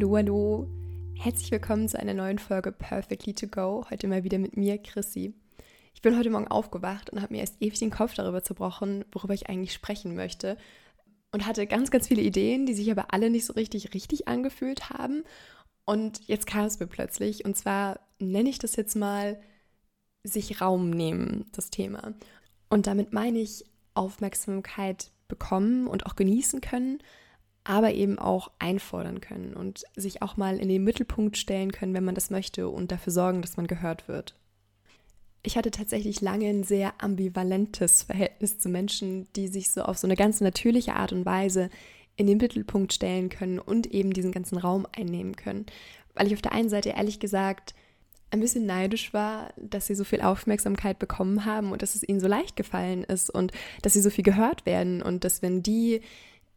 Hallo, hallo. Herzlich willkommen zu einer neuen Folge Perfectly to Go. Heute mal wieder mit mir, Chrissy. Ich bin heute Morgen aufgewacht und habe mir erst ewig den Kopf darüber zerbrochen, worüber ich eigentlich sprechen möchte. Und hatte ganz, ganz viele Ideen, die sich aber alle nicht so richtig richtig angefühlt haben. Und jetzt kam es mir plötzlich. Und zwar nenne ich das jetzt mal sich Raum nehmen, das Thema. Und damit meine ich Aufmerksamkeit bekommen und auch genießen können, aber eben auch einfordern können und sich auch mal in den Mittelpunkt stellen können, wenn man das möchte und dafür sorgen, dass man gehört wird. Ich hatte tatsächlich lange ein sehr ambivalentes Verhältnis zu Menschen, die sich so auf so eine ganz natürliche Art und Weise in den Mittelpunkt stellen können und eben diesen ganzen Raum einnehmen können. Weil ich auf der einen Seite ehrlich gesagt ein bisschen neidisch war, dass sie so viel Aufmerksamkeit bekommen haben und dass es ihnen so leicht gefallen ist und dass sie so viel gehört werden und dass wenn die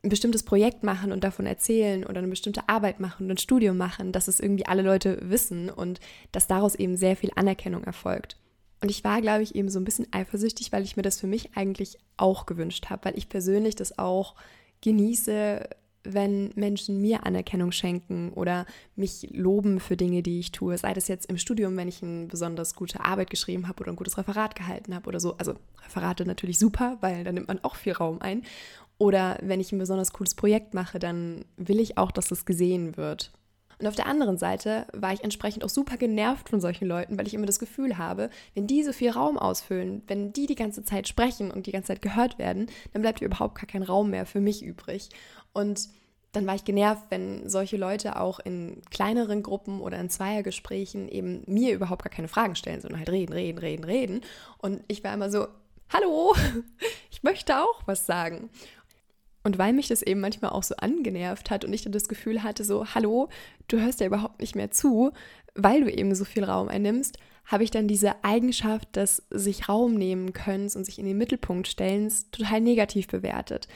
ein bestimmtes Projekt machen und davon erzählen oder eine bestimmte Arbeit machen und ein Studium machen, dass es irgendwie alle Leute wissen und dass daraus eben sehr viel Anerkennung erfolgt. Und ich war, glaube ich, eben so ein bisschen eifersüchtig, weil ich mir das für mich eigentlich auch gewünscht habe, weil ich persönlich das auch genieße, wenn Menschen mir Anerkennung schenken oder mich loben für Dinge, die ich tue. Sei das jetzt im Studium, wenn ich eine besonders gute Arbeit geschrieben habe oder ein gutes Referat gehalten habe oder so. Also Referate natürlich super, weil da nimmt man auch viel Raum ein. Oder wenn ich ein besonders cooles Projekt mache, dann will ich auch, dass es gesehen wird. Und auf der anderen Seite war ich entsprechend auch super genervt von solchen Leuten, weil ich immer das Gefühl habe, wenn die so viel Raum ausfüllen, wenn die die ganze Zeit sprechen und die ganze Zeit gehört werden, dann bleibt überhaupt gar kein Raum mehr für mich übrig. Und dann war ich genervt, wenn solche Leute auch in kleineren Gruppen oder in Zweiergesprächen eben mir überhaupt gar keine Fragen stellen, sondern halt reden, reden, reden, reden. Und ich war immer so, hallo, ich möchte auch was sagen. Und weil mich das eben manchmal auch so angenervt hat und ich dann das Gefühl hatte, so, hallo, du hörst ja überhaupt nicht mehr zu, weil du eben so viel Raum einnimmst, habe ich dann diese Eigenschaft des sich Raum nehmen können und sich in den Mittelpunkt stellens total negativ bewertet.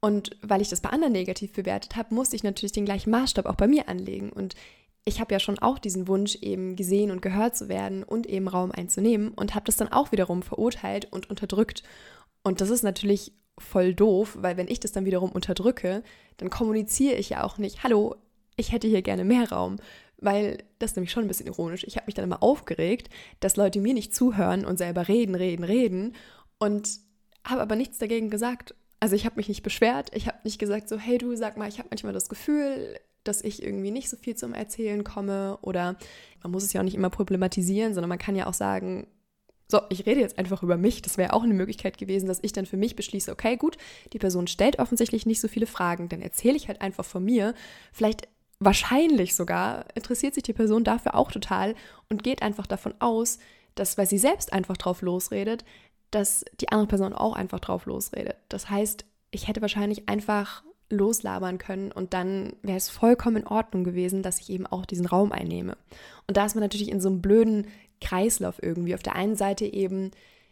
Und weil ich das bei anderen negativ bewertet habe, musste ich natürlich den gleichen Maßstab auch bei mir anlegen. Und ich habe ja schon auch diesen Wunsch, eben gesehen und gehört zu werden und eben Raum einzunehmen und habe das dann auch wiederum verurteilt und unterdrückt. Und das ist natürlich voll doof, weil wenn ich das dann wiederum unterdrücke, dann kommuniziere ich ja auch nicht, hallo, ich hätte hier gerne mehr Raum, weil das ist nämlich schon ein bisschen ironisch. Ich habe mich dann immer aufgeregt, dass Leute mir nicht zuhören und selber reden, reden, reden und habe aber nichts dagegen gesagt. Also ich habe mich nicht beschwert, ich habe nicht gesagt so, hey du, sag mal, ich habe manchmal das Gefühl, dass ich irgendwie nicht so viel zum Erzählen komme oder man muss es ja auch nicht immer problematisieren, sondern man kann ja auch sagen, so, ich rede jetzt einfach über mich. Das wäre auch eine Möglichkeit gewesen, dass ich dann für mich beschließe, okay, gut, die Person stellt offensichtlich nicht so viele Fragen, dann erzähle ich halt einfach von mir. Vielleicht wahrscheinlich sogar interessiert sich die Person dafür auch total und geht einfach davon aus, dass, weil sie selbst einfach drauf losredet, dass die andere Person auch einfach drauf losredet. Das heißt, ich hätte wahrscheinlich einfach loslabern können und dann wäre es vollkommen in Ordnung gewesen, dass ich eben auch diesen Raum einnehme. Und da ist man natürlich in so einem blöden Kreislauf irgendwie. Auf der einen Seite eben,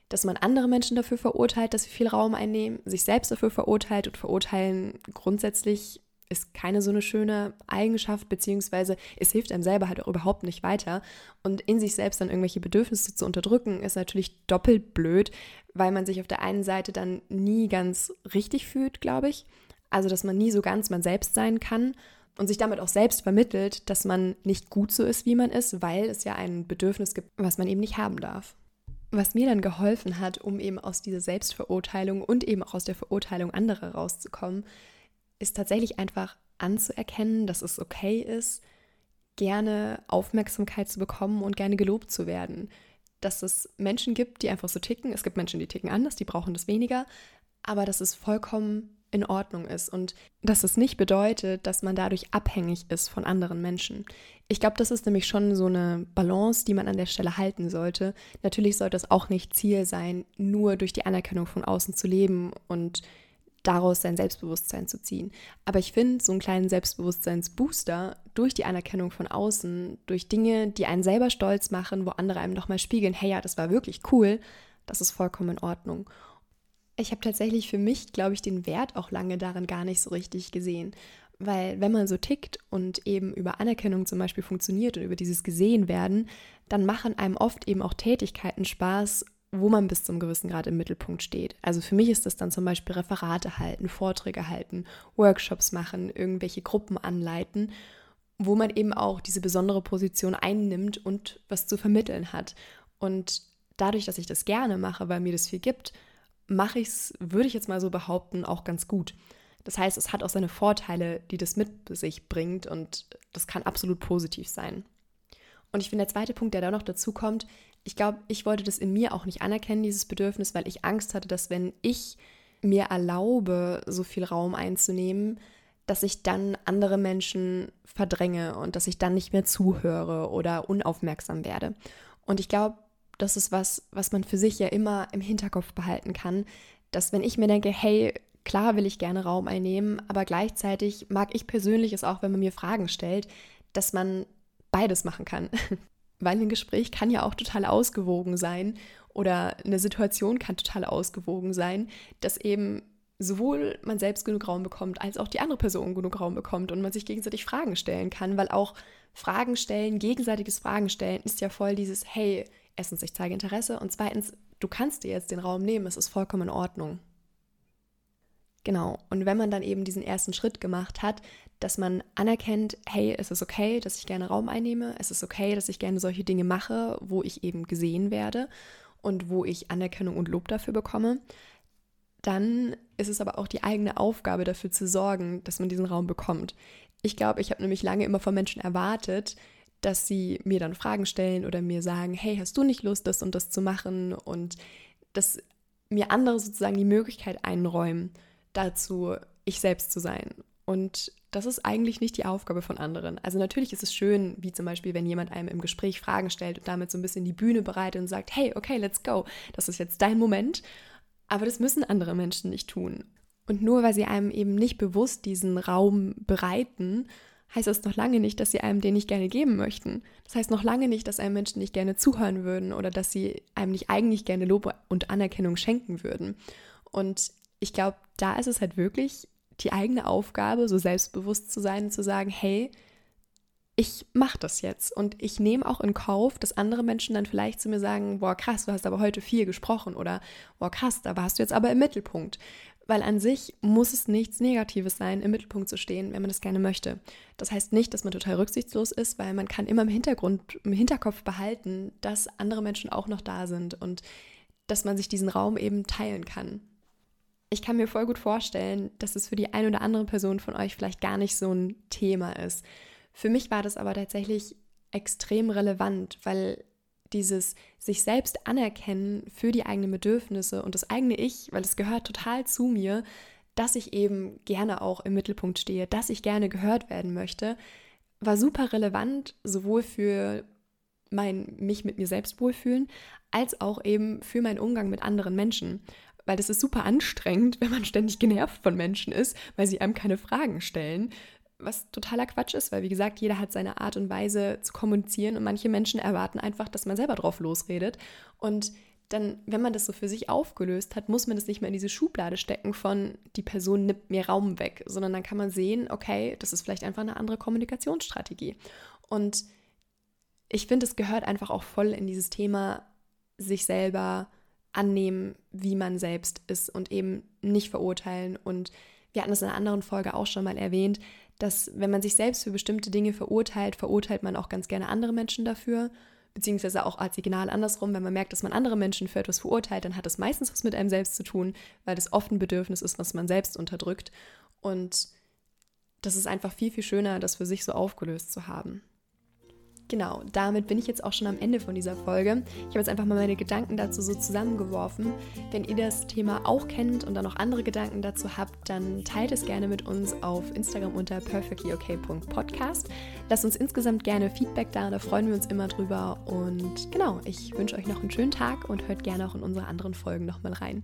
dass man andere Menschen dafür verurteilt, dass sie viel Raum einnehmen, sich selbst dafür verurteilt und verurteilen grundsätzlich ist keine so eine schöne Eigenschaft, beziehungsweise es hilft einem selber halt auch überhaupt nicht weiter. Und in sich selbst dann irgendwelche Bedürfnisse zu unterdrücken, ist natürlich doppelt blöd, weil man sich auf der einen Seite dann nie ganz richtig fühlt, glaube ich. Also, dass man nie so ganz man selbst sein kann und sich damit auch selbst vermittelt, dass man nicht gut so ist, wie man ist, weil es ja ein Bedürfnis gibt, was man eben nicht haben darf. Was mir dann geholfen hat, um eben aus dieser Selbstverurteilung und eben auch aus der Verurteilung anderer rauszukommen, ist tatsächlich einfach anzuerkennen, dass es okay ist, gerne Aufmerksamkeit zu bekommen und gerne gelobt zu werden. Dass es Menschen gibt, die einfach so ticken. Es gibt Menschen, die ticken anders, die brauchen das weniger. Aber dass es vollkommen in Ordnung ist und dass es nicht bedeutet, dass man dadurch abhängig ist von anderen Menschen. Ich glaube, das ist nämlich schon so eine Balance, die man an der Stelle halten sollte. Natürlich sollte es auch nicht Ziel sein, nur durch die Anerkennung von außen zu leben und daraus sein Selbstbewusstsein zu ziehen. Aber ich finde, so einen kleinen Selbstbewusstseinsbooster durch die Anerkennung von außen, durch Dinge, die einen selber stolz machen, wo andere einem nochmal spiegeln, hey ja, das war wirklich cool, das ist vollkommen in Ordnung. Ich habe tatsächlich für mich, glaube ich, den Wert auch lange darin gar nicht so richtig gesehen. Weil wenn man so tickt und eben über Anerkennung zum Beispiel funktioniert und über dieses Gesehen werden, dann machen einem oft eben auch Tätigkeiten Spaß, wo man bis zum gewissen Grad im Mittelpunkt steht. Also für mich ist das dann zum Beispiel Referate halten, Vorträge halten, Workshops machen, irgendwelche Gruppen anleiten. wo man eben auch diese besondere Position einnimmt und was zu vermitteln hat. Und dadurch, dass ich das gerne mache, weil mir das viel gibt, mache ich es, würde ich jetzt mal so behaupten, auch ganz gut. Das heißt, es hat auch seine Vorteile, die das mit sich bringt und das kann absolut positiv sein. Und ich finde, der zweite Punkt, der da noch dazu kommt, ich glaube, ich wollte das in mir auch nicht anerkennen, dieses Bedürfnis, weil ich Angst hatte, dass wenn ich mir erlaube, so viel Raum einzunehmen, dass ich dann andere Menschen verdränge und dass ich dann nicht mehr zuhöre oder unaufmerksam werde. Und ich glaube, das ist was, was man für sich ja immer im Hinterkopf behalten kann, dass wenn ich mir denke, hey, klar will ich gerne Raum einnehmen, aber gleichzeitig mag ich persönlich es auch, wenn man mir Fragen stellt, dass man beides machen kann. Weil ein Gespräch kann ja auch total ausgewogen sein oder eine Situation kann total ausgewogen sein, dass eben sowohl man selbst genug Raum bekommt, als auch die andere Person genug Raum bekommt und man sich gegenseitig Fragen stellen kann, weil auch Fragen stellen, gegenseitiges Fragen stellen, ist ja voll dieses, hey, erstens, ich zeige Interesse und zweitens, du kannst dir jetzt den Raum nehmen, es ist vollkommen in Ordnung. Genau, und wenn man dann eben diesen ersten Schritt gemacht hat, dass man anerkennt, hey, es ist okay, dass ich gerne Raum einnehme, es ist okay, dass ich gerne solche Dinge mache, wo ich eben gesehen werde und wo ich Anerkennung und Lob dafür bekomme, dann ist es aber auch die eigene Aufgabe dafür zu sorgen, dass man diesen Raum bekommt. Ich glaube, ich habe nämlich lange immer von Menschen erwartet, dass sie mir dann Fragen stellen oder mir sagen, hey, hast du nicht Lust, das und das zu machen? Und dass mir andere sozusagen die Möglichkeit einräumen, dazu ich selbst zu sein. Und das ist eigentlich nicht die Aufgabe von anderen. Also natürlich ist es schön, wie zum Beispiel, wenn jemand einem im Gespräch Fragen stellt und damit so ein bisschen die Bühne bereitet und sagt, hey, okay, let's go, das ist jetzt dein Moment. Aber das müssen andere Menschen nicht tun. Und nur weil sie einem eben nicht bewusst diesen Raum bereiten, heißt das noch lange nicht, dass sie einem den nicht gerne geben möchten. Das heißt noch lange nicht, dass einem Menschen nicht gerne zuhören würden oder dass sie einem nicht eigentlich gerne Lob und Anerkennung schenken würden. Und ich glaube, da ist es halt wirklich die eigene Aufgabe, so selbstbewusst zu sein und zu sagen, hey, ich mache das jetzt und ich nehme auch in Kauf, dass andere Menschen dann vielleicht zu mir sagen, boah krass, du hast aber heute viel gesprochen oder boah krass, da warst du jetzt aber im Mittelpunkt. Weil an sich muss es nichts Negatives sein, im Mittelpunkt zu stehen, wenn man das gerne möchte. Das heißt nicht, dass man total rücksichtslos ist, weil man kann immer im Hintergrund, im Hinterkopf behalten, dass andere Menschen auch noch da sind und dass man sich diesen Raum eben teilen kann. Ich kann mir voll gut vorstellen, dass es für die eine oder andere Person von euch vielleicht gar nicht so ein Thema ist für mich war das aber tatsächlich extrem relevant, weil dieses sich selbst anerkennen für die eigenen Bedürfnisse und das eigene Ich, weil es gehört total zu mir, dass ich eben gerne auch im Mittelpunkt stehe, dass ich gerne gehört werden möchte, war super relevant, sowohl für mein mich mit mir selbst wohlfühlen, als auch eben für meinen Umgang mit anderen Menschen. Weil das ist super anstrengend, wenn man ständig genervt von Menschen ist, weil sie einem keine Fragen stellen, was totaler Quatsch ist, weil wie gesagt, jeder hat seine Art und Weise zu kommunizieren und manche Menschen erwarten einfach, dass man selber drauf losredet. Und dann, wenn man das so für sich aufgelöst hat, muss man das nicht mehr in diese Schublade stecken von die Person nimmt mir Raum weg, sondern dann kann man sehen, okay, das ist vielleicht einfach eine andere Kommunikationsstrategie. Und ich finde, es gehört einfach auch voll in dieses Thema, sich selber annehmen, wie man selbst ist und eben nicht verurteilen. Und wir hatten es in einer anderen Folge auch schon mal erwähnt, dass wenn man sich selbst für bestimmte Dinge verurteilt, verurteilt man auch ganz gerne andere Menschen dafür. Beziehungsweise auch als Signal andersrum, wenn man merkt, dass man andere Menschen für etwas verurteilt, dann hat das meistens was mit einem selbst zu tun, weil das oft ein Bedürfnis ist, was man selbst unterdrückt. Und das ist einfach viel, viel schöner, das für sich so aufgelöst zu haben. Genau, damit bin ich jetzt auch schon am Ende von dieser Folge. Ich habe jetzt einfach mal meine Gedanken dazu so zusammengeworfen. Wenn ihr das Thema auch kennt und dann noch andere Gedanken dazu habt, dann teilt es gerne mit uns auf Instagram unter perfectlyok.podcast. Lasst uns insgesamt gerne Feedback da, da freuen wir uns immer drüber. Und genau, ich wünsche euch noch einen schönen Tag und hört gerne auch in unsere anderen Folgen nochmal rein.